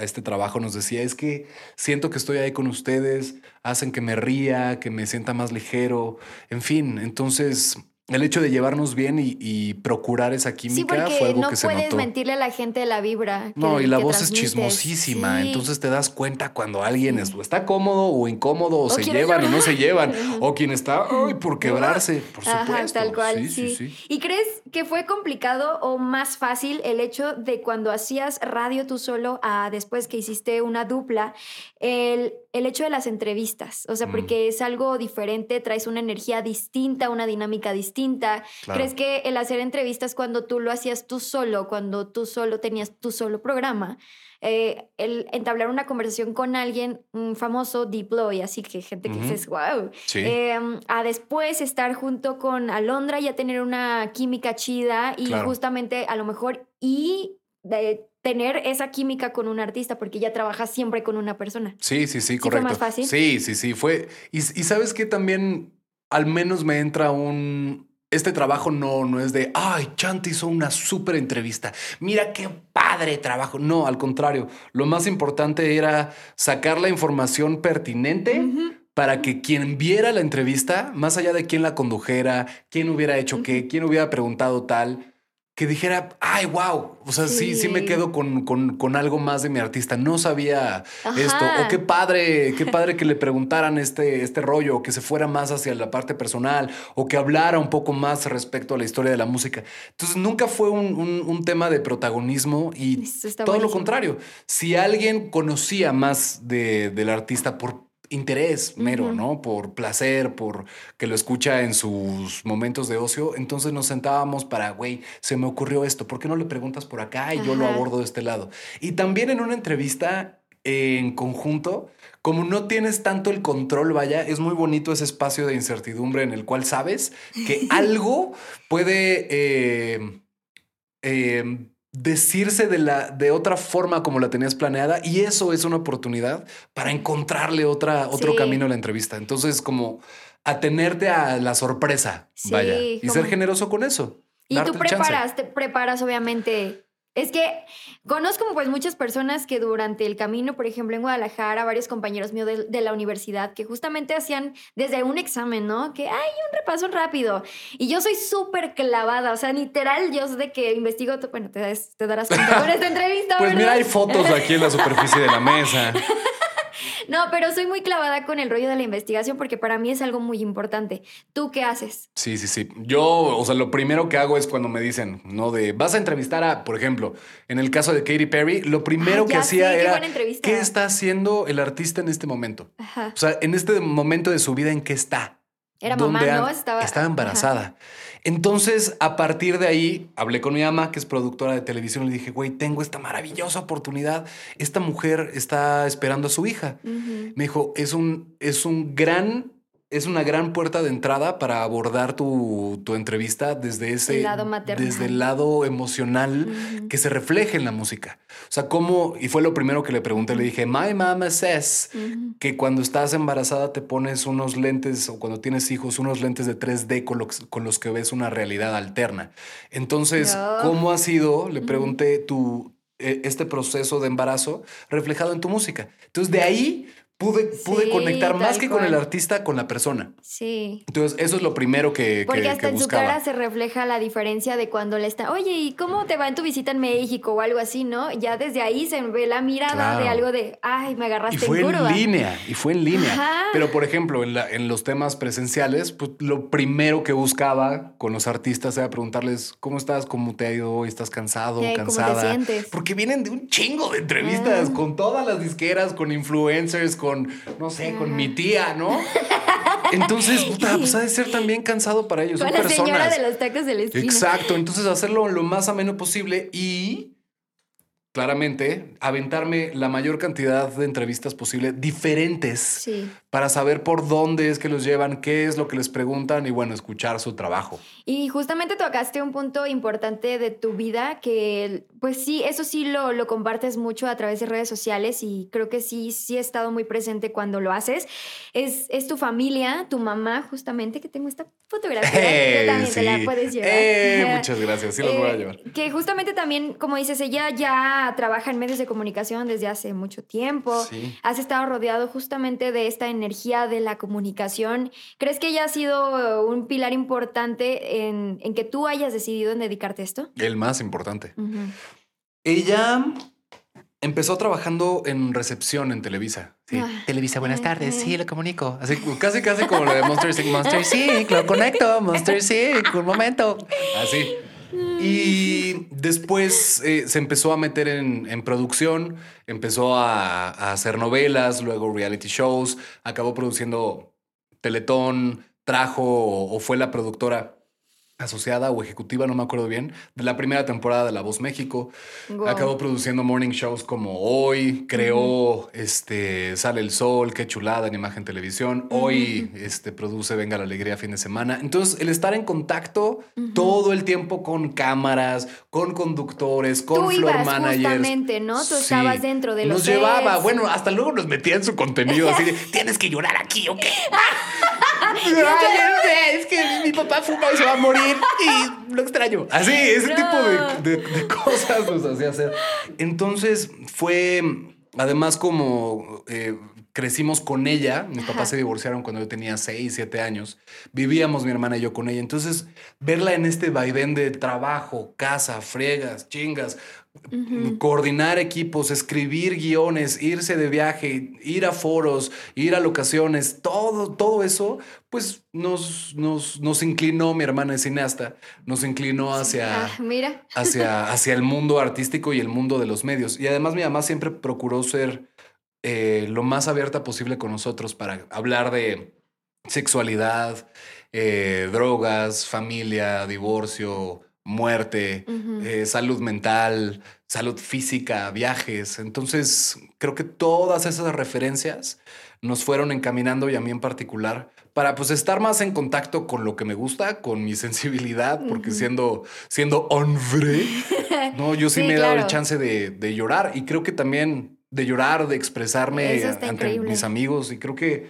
este trabajo, nos decía, es que siento que estoy ahí con ustedes, hacen que me ría, que me sienta más ligero, en fin, entonces el hecho de llevarnos bien y, y procurar esa química fue algo no que se puedes notó. mentirle a la gente la vibra. No, que- y la voz es chismosísima, Sí. entonces te das cuenta cuando alguien es- está cómodo o incómodo, o, O se llevan o no se llorar. llevan, o quien está ay, por quebrarse, por supuesto. Ajá, tal cual, Sí, sí, sí, sí. ¿Y crees que fue complicado o más fácil el hecho de cuando hacías radio tú solo a después que hiciste una dupla, el, el hecho de las entrevistas? O sea, Mm. porque es algo diferente, traes una energía distinta, una dinámica distinta. Claro. ¿Crees que el hacer entrevistas cuando tú lo hacías tú solo, cuando tú solo tenías tu solo programa, eh, el entablar una conversación con alguien mm, famoso, Diplo, y así que gente que Ujú. dices, wow, Sí. eh, a después estar junto con Alondra y a tener una química chida y Claro. justamente a lo mejor y de tener esa química con un artista porque ya trabajas siempre con una persona. Sí, sí, sí, fue correcto. más fácil? Sí, sí, sí, fue. Y, y sabes que también al menos me entra un... Este trabajo no, no es de, ay, Chante hizo una súper entrevista. Mira qué padre trabajo. No, al contrario, lo más importante era sacar la información pertinente para que quien viera la entrevista, más allá de quién la condujera, quién hubiera hecho qué, quién hubiera preguntado tal, que dijera, ay, wow. O sea, sí, sí, me quedo con, con, con algo más de mi artista. No sabía Ajá. esto. O qué padre, qué padre que le preguntaran este, este rollo, o que se fuera más hacia la parte personal, o que hablara un poco más respecto a la historia de la música. Entonces, nunca fue un, un- un tema de protagonismo y todo lo contrario. Si alguien conocía más de- del artista por interés mero. ¿no? Por placer, por que lo escucha en sus momentos de ocio, entonces nos sentábamos para, güey, se me ocurrió esto, ¿por qué no le preguntas por acá y yo lo abordo de este lado? Y también en una entrevista en conjunto, como no tienes tanto el control, vaya, es muy bonito ese espacio de incertidumbre en el cual sabes que algo puede eh, eh, decirse de, la, de otra forma como la tenías planeada y eso es una oportunidad para encontrarle otra, otro Sí. camino a la entrevista. Entonces, como atenerte a la sorpresa, Sí, vaya, y ser generoso con eso. Y tú preparas, te preparas obviamente. Es que conozco pues muchas personas que durante el camino, por ejemplo en Guadalajara, varios compañeros míos de, de la universidad que justamente hacían desde un examen, ¿no? Que hay un repaso rápido. Y yo soy súper clavada, o sea, literal, yo sé de que investigo, bueno, te, das- te darás cuenta con esta entrevista. Pues mira, hay fotos aquí en la superficie de la mesa. No, pero soy muy clavada con el rollo de la investigación porque para mí es algo muy importante. ¿Tú qué haces? Sí, sí, sí. Yo, o sea, lo primero que hago es cuando me dicen, ¿no? De, vas a entrevistar a, por ejemplo, en el caso de Katy Perry, lo primero Ah, que hacía qué era, buena entrevista. ¿qué está haciendo el artista en este momento? Ajá. O sea, en este momento de su vida, ¿en qué está? Era ¿Dónde mamá, ¿no? Estaba, ajá. Entonces, a partir de ahí, hablé con mi mamá, que es productora de televisión, y le dije, güey, tengo esta maravillosa oportunidad. Esta mujer está esperando a su hija. Me dijo, es un, es un gran es una gran puerta de entrada para abordar tu, tu entrevista desde ese El lado maternal. desde el lado emocional que se refleje en la música. O sea, cómo, y fue lo primero que le pregunté, le dije, my mama says que cuando estás embarazada te pones unos lentes o cuando tienes hijos, unos lentes de 3D con los, con los que ves una realidad alterna. Entonces, No. ¿cómo ha sido, le pregunté, tu, eh, este proceso de embarazo reflejado en tu música? Entonces, de ahí pude, pude Sí, conectar más que con el cual. artista, con la persona. Sí. Entonces, eso es lo primero que, Porque que- hasta que en su buscaba. cara se refleja la diferencia de cuando le está, oye, ¿y cómo te va en tu visita en México o algo así, no? Ya desde ahí se ve la mirada Claro. de algo de, ay, me agarraste Y fue en en curva. línea, y fue en línea. Ajá. Pero, por ejemplo, en, la- en los temas presenciales, pues lo primero que buscaba con los artistas era preguntarles cómo estás, cómo te ha ido hoy, estás cansado, Sí, ¿cómo te cansada. sientes? Porque vienen de un chingo de entrevistas Ah. con todas las disqueras, con influencers, con, no sé, con mi tía, ¿no? Entonces, puta, pues ha de ser también cansado para ellos. Con Son la personas. señora de los tacos de la esquina. Exacto, entonces hacerlo lo más ameno posible y claramente aventarme la mayor cantidad de entrevistas posible diferentes Sí. para saber por dónde es que los llevan, qué es lo que les preguntan y bueno, escuchar su trabajo. Y justamente tocaste un punto importante de tu vida que, pues sí, eso sí lo, lo compartes mucho a través de redes sociales y creo que sí, sí he estado muy presente cuando lo haces. Es, es tu familia, tu mamá, justamente, que tengo esta fotografía, que también te la puedes llevar. Eh, muchas gracias, sí los voy a Eh, llevar. Que justamente también, como dices, ella ya trabaja en medios de comunicación desde hace mucho tiempo. Sí. Has estado rodeado justamente de esta energía de la comunicación. ¿Crees que ella ha sido un pilar importante en, en que tú hayas decidido en dedicarte a esto? El más importante. Ujú. Ella empezó trabajando en recepción en Televisa. Sí. Ah. Televisa, buenas tardes. Sí, lo comunico. Así, casi, casi como lo de Monster Inc. Monster Inc. Lo conecto. Monster Inc. Un momento. Así. Y después eh, se empezó a meter en, en producción, empezó a, a hacer novelas, luego reality shows, acabó produciendo Teletón, trajo o, o fue la productora asociada o ejecutiva, no me acuerdo bien, de la primera temporada de La Voz México. Guau. Acabó produciendo morning shows como Hoy, creó este Sale el Sol, qué chulada en Imagen Televisión. Hoy este, produce Venga la Alegría fin de semana. Entonces, el estar en contacto todo el tiempo con cámaras, con conductores, con Tú floor ibas managers. justamente, ¿no? Tú estabas dentro de los Nos llevaba, sets. bueno, hasta luego nos metía en su contenido así de, tienes que llorar aquí, ¿o qué? Ay, es que mi papá fuma y se va a morir y lo extraño. Así, ese No. tipo de, de- de cosas nos hacía hacer. Entonces fue, además como eh, crecimos con ella, mis papás se divorciaron cuando yo tenía 6, 7 años, vivíamos mi hermana y yo con ella. Entonces verla en este vaivén de trabajo, casa, friegas, chingas, coordinar equipos, escribir guiones, irse de viaje, ir a foros, ir a locaciones, todo, todo eso, pues nos, nos, nos inclinó, mi hermana es cineasta, nos inclinó hacia, Ah, mira. hacia, hacia el mundo artístico y el mundo de los medios. Y además mi mamá siempre procuró ser eh, lo más abierta posible con nosotros para hablar de sexualidad, eh, drogas, familia, divorcio, muerte, eh, salud mental, salud física, viajes. Entonces, creo que todas esas referencias nos fueron encaminando y a mí en particular para pues estar más en contacto con lo que me gusta, con mi sensibilidad, porque siendo, siendo hombre, no, yo sí, Sí, me he dado el chance de, de llorar y creo que también de llorar, de expresarme ante increíble. mis amigos y creo que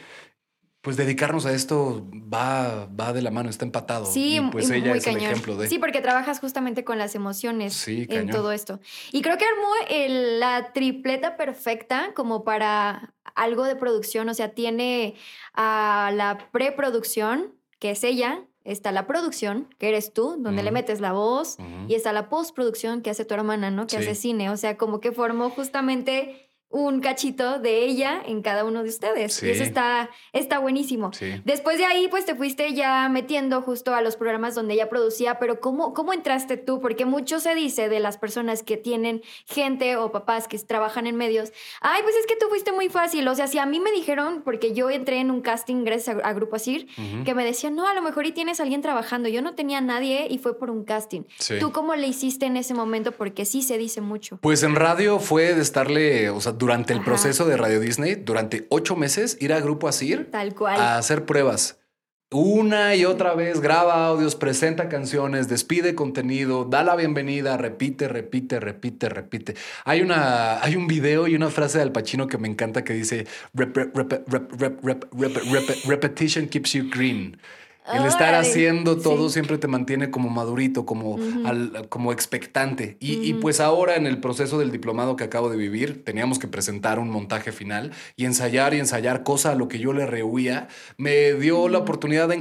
pues dedicarnos a esto va, va de la mano, está empatado. Sí, y pues y ella muy es el cañón. ejemplo de... Sí, porque trabajas justamente con las emociones Sí, en cañón. todo esto. Y creo que armó el- la tripleta perfecta como para algo de producción. O sea, tiene a la preproducción, que es ella, está la producción, que eres tú, donde le metes la voz, y está la postproducción que hace tu hermana, ¿no? Que Sí. hace cine. O sea, como que formó justamente un cachito de ella en cada uno de ustedes. Y eso Sí. está, está buenísimo. Sí. Después de ahí, pues te fuiste ya metiendo justo a los programas donde ella producía, pero ¿cómo, cómo entraste tú? Porque mucho se dice de las personas que tienen gente o papás que trabajan en medios, ay, pues es que tú fuiste muy fácil. O sea, si a mí me dijeron, porque yo entré en un casting gracias a, a Grupo Asir, que me decían, no, a lo mejor y tienes a alguien trabajando. Yo no tenía a nadie y fue por un casting. Sí. ¿Tú cómo le hiciste en ese momento? Porque sí se dice mucho. Pues en radio fue de estarle, o sea, durante el Ajá. proceso de Radio Disney, durante ocho meses, ir a Grupo Asir Tal cual. a hacer pruebas. una y otra vez graba audios, presenta canciones, despide contenido, da la bienvenida, repite, repite, repite, repite. Hay, una, hay un video y una frase de Al Pacino que me encanta que dice repetition keeps you green. El estar haciendo todo siempre te mantiene como madurito, como, como expectante. Y, pues ahora en el proceso del diplomado que acabo de vivir, teníamos que presentar un montaje final y ensayar y ensayar cosa a lo que yo le rehuía. Me dio la oportunidad de,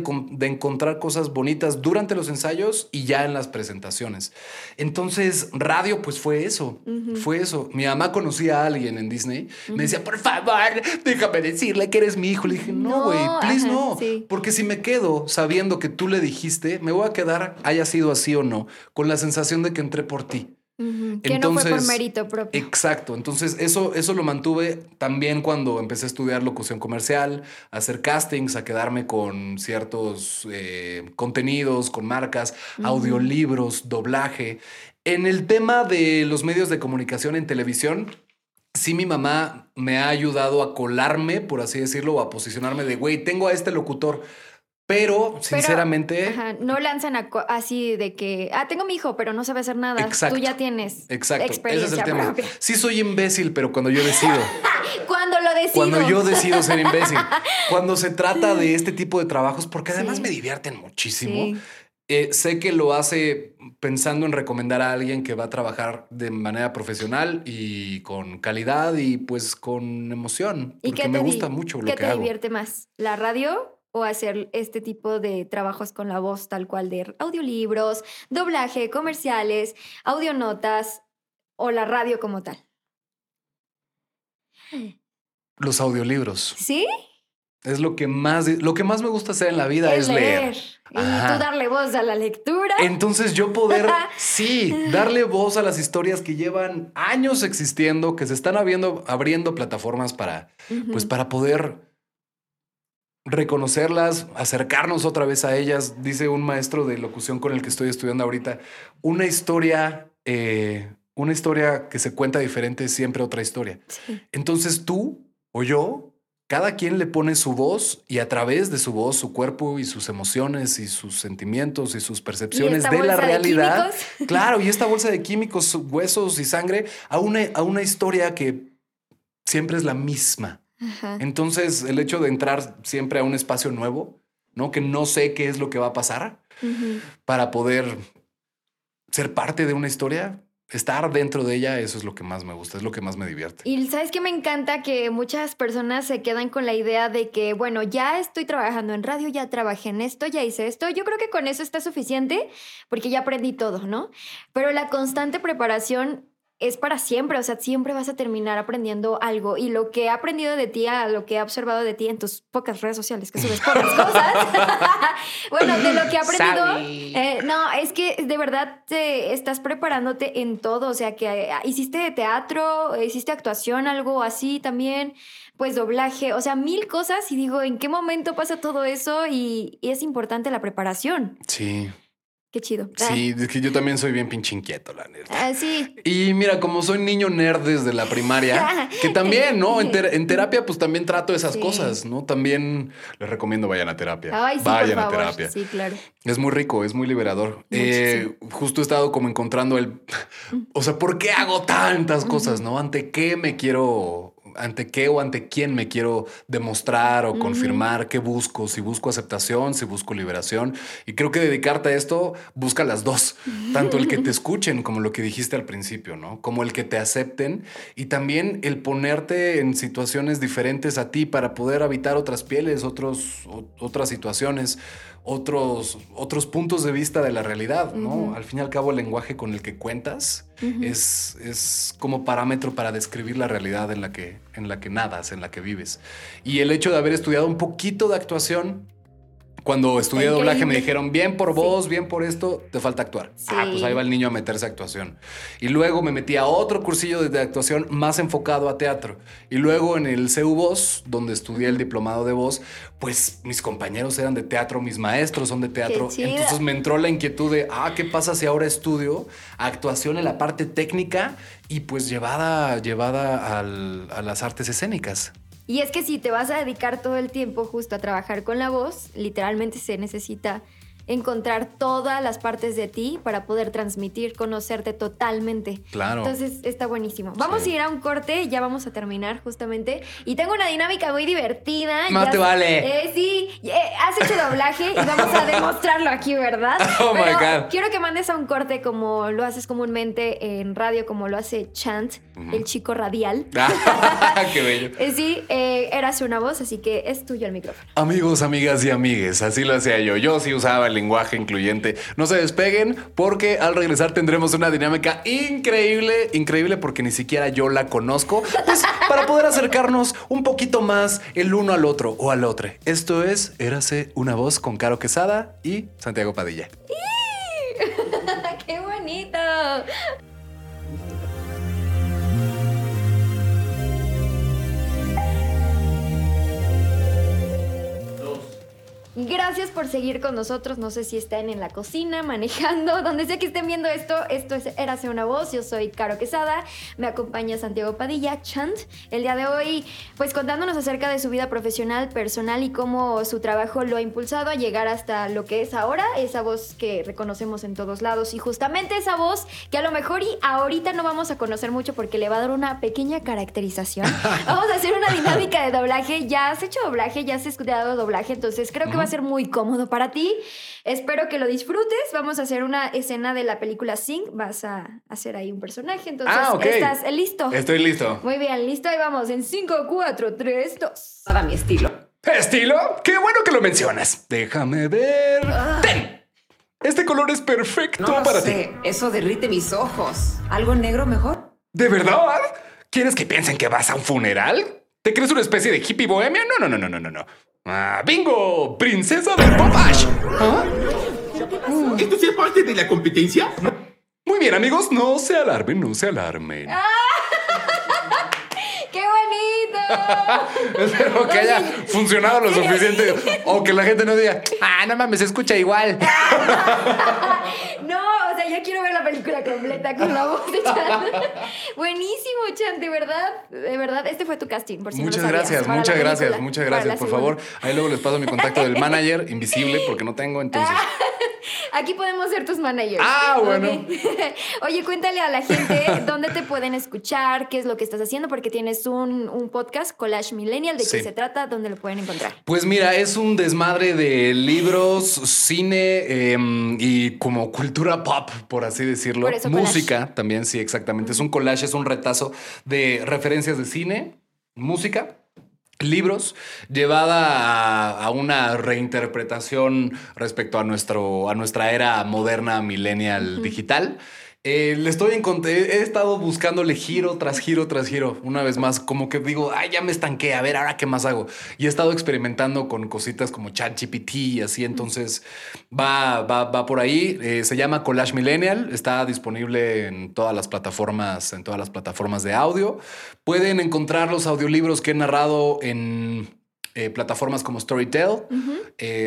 encontrar cosas bonitas durante los ensayos y ya en las presentaciones. Entonces, radio pues fue eso, fue eso. Mi mamá conocía a alguien en Disney, me decía, por favor, déjame decirle que eres mi hijo. Le dije, no, güey, please no, porque si me quedo sabiendo que tú le dijiste, me voy a quedar, haya sido así o no, con la sensación de que entré por ti. que no fue por mérito propio. Exacto. Entonces, eso, eso lo mantuve también cuando empecé a estudiar locución comercial, a hacer castings, a quedarme con ciertos eh, contenidos, con marcas, audiolibros, doblaje. En el tema de los medios de comunicación en televisión, sí mi mamá me ha ayudado a colarme, por así decirlo, o a posicionarme de, güey, tengo a este locutor pero, sinceramente. no lanzan así de que, ah, tengo mi hijo, pero no sabe hacer nada. Exacto, Tú ya tienes exacto, experiencia ese es el tema. Sí, soy imbécil, pero cuando yo decido. cuando lo decido. Cuando yo decido ser imbécil. cuando se trata de este tipo de trabajos, porque además me divierten muchísimo. Eh, sé que lo hace pensando en recomendar a alguien que va a trabajar de manera profesional y con calidad y pues con emoción. ¿Y porque me gusta mucho lo que ¿Qué te divierte más? ¿La radio o hacer este tipo de trabajos con la voz tal cual de audiolibros, doblaje, comerciales, audionotas o la radio como tal? Los audiolibros. ¿Sí? Es lo que más, lo que más me gusta hacer en la vida es, leer. Y tú darle voz a la lectura. Entonces yo poder, sí, darle voz a las historias que llevan años existiendo, que se están abriendo, abriendo plataformas para, pues para poder reconocerlas, acercarnos otra vez a ellas. Dice un maestro de locución con el que estoy estudiando ahorita, una historia, eh, una historia que se cuenta diferente es siempre otra historia. Entonces tú o yo, cada quien le pone su voz y a través de su voz, su cuerpo y sus emociones y sus sentimientos y sus percepciones de la realidad. claro, y esta bolsa de químicos, huesos y sangre a una, a una historia que siempre es la misma. Entonces, el hecho de entrar siempre a un espacio nuevo, ¿no? Que no sé qué es lo que va a pasar para poder ser parte de una historia, estar dentro de ella, eso es lo que más me gusta, es lo que más me divierte. Y sabes que me encanta que muchas personas se quedan con la idea de que, bueno, ya estoy trabajando en radio, ya trabajé en esto, ya hice esto. Yo creo que con eso está suficiente porque ya aprendí todo, ¿no? Pero la constante preparación es para siempre, o sea, siempre vas a terminar aprendiendo algo y lo que he aprendido de ti, a lo que he observado de ti en tus pocas redes sociales, que subes pocas cosas, bueno, de lo que he aprendido, eh, no, es que de verdad te estás preparándote en todo, o sea, que eh, hiciste teatro, hiciste actuación, algo así también, pues doblaje, o sea, mil cosas y digo, ¿en qué momento pasa todo eso? y es importante la preparación. Sí. Qué chido. Sí, es que yo también soy bien pinche inquieto, la neta. Ah, sí. Y mira, como soy niño nerd desde la primaria, que también, ¿no? En, terapia, pues también trato esas cosas, ¿no? También les recomiendo vayan a terapia. Ay, sí, vayan a terapia. Sí, claro. Es muy rico, es muy liberador. Eh, justo he estado como encontrando el. O sea, ¿por qué hago tantas cosas, no? ¿Ante qué me quiero ante qué o ante quién me quiero demostrar o confirmar, qué busco, si busco aceptación, si busco liberación. Y creo que dedicarte a esto busca las dos, tanto el que te escuchen como lo que dijiste al principio, ¿no? Como el que te acepten y también el ponerte en situaciones diferentes a ti para poder habitar otras pieles, otros, otras situaciones otros, otros puntos de vista de la realidad, ¿no? Al fin y al cabo, el lenguaje con el que cuentas es, es, como parámetro para describir la realidad en la, que, en la que nadas, en la que vives. Y el hecho de haber estudiado un poquito de actuación cuando estudié doblaje me dijeron, bien por vos, bien por esto, te falta actuar. Ah, pues ahí va el niño a meterse a actuación. Y luego me metí a otro cursillo de actuación más enfocado a teatro. Y luego en el CU Voz, donde estudié el diplomado de voz, pues mis compañeros eran de teatro, mis maestros son de teatro. Entonces me entró la inquietud de, ah, ¿qué pasa si ahora estudio actuación en la parte técnica y pues llevada, llevada a las artes escénicas? Y es que si te vas a dedicar todo el tiempo justo a trabajar con la voz, literalmente se necesita encontrar todas las partes de ti para poder transmitir, conocerte totalmente. Claro. Entonces está buenísimo. Vamos Sí. a ir a un corte, ya vamos a terminar justamente. Y tengo una dinámica muy divertida. Más Ya- te vale. Eh, sí, eh, has hecho doblaje y vamos a demostrarlo aquí, ¿verdad? Oh my Pero God. Quiero que mandes a un corte como lo haces comúnmente en radio, como lo hace Chant, el chico radial. Qué bello. Eh, sí, eh, eras una voz, así que es tuyo el micrófono. Amigos, amigas y amigues, así lo hacía yo. Yo sí usaba el lenguaje incluyente. No se despeguen porque al regresar tendremos una dinámica increíble, increíble porque ni siquiera yo la conozco, pues para poder acercarnos un poquito más el uno al otro o al otro. Esto es Érase una voz con Caro Quesada y Santiago Padilla. ¡Qué bonito! Gracias por seguir con nosotros. No sé si están en la cocina, manejando, donde sea que estén viendo esto. Esto es Érase una voz. Yo soy Caro Quesada. Me acompaña Santiago Padilla, Chant. El día de hoy, pues contándonos acerca de su vida profesional, personal y cómo su trabajo lo ha impulsado a llegar hasta lo que es ahora, esa voz que reconocemos en todos lados. Y justamente esa voz que a lo mejor y ahorita no vamos a conocer mucho porque le va a dar una pequeña caracterización. Vamos a hacer una dinámica de doblaje. Ya has hecho doblaje, ya has estudiado doblaje, entonces creo que va a ser muy cómodo para ti. Espero que lo disfrutes. Vamos a hacer una escena de la película Sing. Vas a hacer ahí un personaje. Entonces, Ah. ¿estás listo? Estoy listo. Muy bien, listo. Ahí vamos en 5, 4, 3, 2. a mi estilo. ¿Estilo? Qué bueno que lo mencionas. Déjame ver. ¡Ten! Este color es perfecto No lo para ti. eso derrite mis ojos. ¿Algo negro mejor? ¿De verdad? ¿Quieres que piensen que vas a un funeral? ¿Te crees una especie de hippie bohemia? No, no, no, no, no, no. Ah, bingo, princesa del pop Ash. ¿Ah? ¿Esto es parte de la competencia? Muy bien, amigos, no se alarmen, no se alarmen. ¡Qué bonito! Espero que haya funcionado lo suficiente o que la gente no diga, ah, no mames, se escucha igual. No, o sea, ya quiero ver la película completa con la voz de Chan. Buenísimo, Chan, de verdad. De verdad, este fue tu casting, por si no lo Muchas sabías, gracias, muchas gracias, película, muchas gracias. Por segunda. favor, ahí luego les paso mi contacto del manager invisible porque no tengo, entonces. Aquí podemos ser tus managers. Ah, bueno. Oye, cuéntale a la gente dónde te pueden escuchar, qué es lo que estás haciendo, porque tienes un, un podcast, Collage Millennial, de Sí. qué se trata, dónde lo pueden encontrar. Pues mira, es un desmadre de libros, cine em, y como cultura pop, por así decirlo. Por eso collage. música también, sí, exactamente. Es un collage, es un retazo de referencias de cine, música. Libros llevada a, a una reinterpretación respecto a, nuestro, a nuestra era moderna millennial digital. Eh, le estoy encont- he estado buscándole giro tras giro tras giro. Una vez más, como que digo, ay, ya me estanqué, a ver, ahora qué más hago. Y he estado experimentando con cositas como ChatGPT y así, entonces va, va, va por ahí. Eh, se llama Collage Millennial, está disponible en todas las plataformas, en todas las plataformas de audio. Pueden encontrar los audiolibros que he narrado en eh, plataformas como Storytel,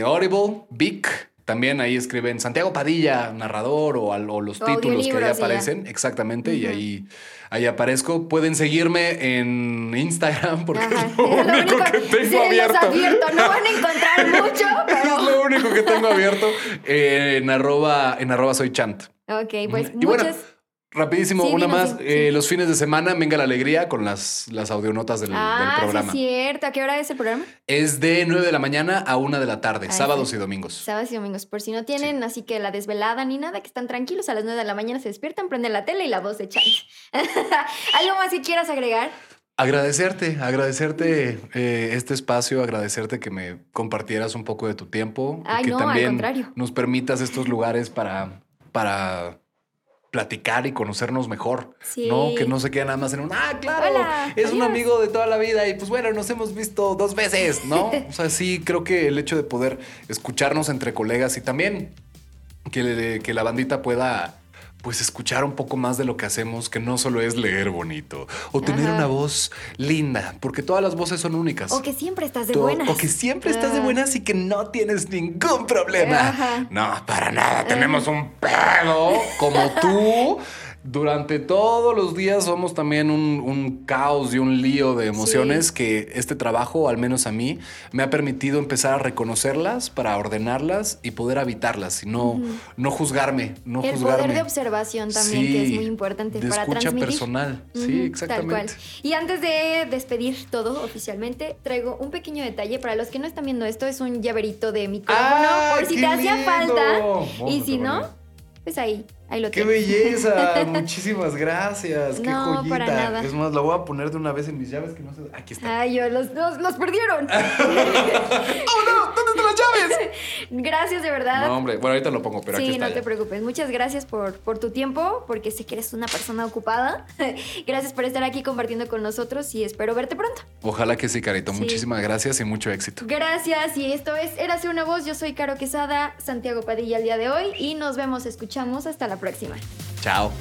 Audible, Vic. También ahí escriben Santiago Padilla, narrador o, los O títulos que ahí aparecen. Exactamente. Y ahí, ahí aparezco. Pueden seguirme en Instagram porque Ajá. es lo único que tengo abierto. advierto. No van a encontrar mucho, Es pero... lo único que tengo abierto eh, en arroba, en arroba soy chant. Ok, pues muchas... rapidísimo, Sí, una más. sí, Eh. Los fines de semana, venga la alegría con las, las audionotas del, del Ah, programa. sí, es cierto. ¿A qué hora es el programa? Es de 9 de la mañana a 1 de la tarde, sábados sí. y domingos. Sábados y domingos, por si no tienen, así que la desvelada ni nada, que están tranquilos, a las 9 de la mañana se despiertan, prenden la tele y la voz de Chan. ¿Algo más que quieras agregar? Agradecerte, agradecerte eh, este espacio, agradecerte que me compartieras un poco de tu tiempo. y Ay, que no, al también contrario. nos permitas estos lugares para, para platicar y conocernos mejor. Sí. ¿no? Que no se quede nada más en un, ah, claro, Hola, es un adiós". amigo de toda la vida y pues bueno, nos hemos visto dos veces, ¿no? o sea, sí, creo que el hecho de poder escucharnos entre colegas y también que, que la bandita pueda pues escuchar un poco más de lo que hacemos, que no solo es leer bonito o tener Ajá. una voz linda, porque todas las voces son únicas. O que siempre estás de To- buenas. O que siempre estás de buenas y que no tienes ningún problema. Ajá. No, para nada. Tenemos un pedo como tú durante todos los días somos también un, un caos y un lío de emociones Sí. que este trabajo, al menos a mí, me ha permitido empezar a reconocerlas para ordenarlas y poder habitarlas y no, no juzgarme, no el juzgarme. poder de observación también, que es Sí, muy importante de para escucha transmitir. personal. Ujú, Sí, Tal exactamente. cual. Y antes de despedir todo oficialmente, traigo un pequeño detalle. Para los que no están viendo esto, es un llaverito de micrófono. ¡Ah, por si te hacía falta. Vamos Y si no, pues ahí, ahí lo ¡Qué tienes. belleza! Muchísimas gracias. ¡Qué No, joyita! para nada. Es más, la voy a poner de una vez en mis llaves que no sé. Aquí está. Ay, yo, los, los, los perdieron. ¡Oh, no! ¿Dónde están las llaves? gracias, de verdad. No, hombre. Bueno, ahorita lo pongo, pero aquí sí, está. no te preocupes. Muchas gracias por, por tu tiempo, porque sé que eres una persona ocupada. gracias por estar aquí compartiendo con nosotros y espero verte pronto. Ojalá que sí, Carito. Sí. Muchísimas gracias y mucho éxito. Gracias, y esto es Érase una voz. Yo soy Caro Quesada, Santiago Padilla el día de hoy, y nos vemos, escuchamos hasta próxima. Chao.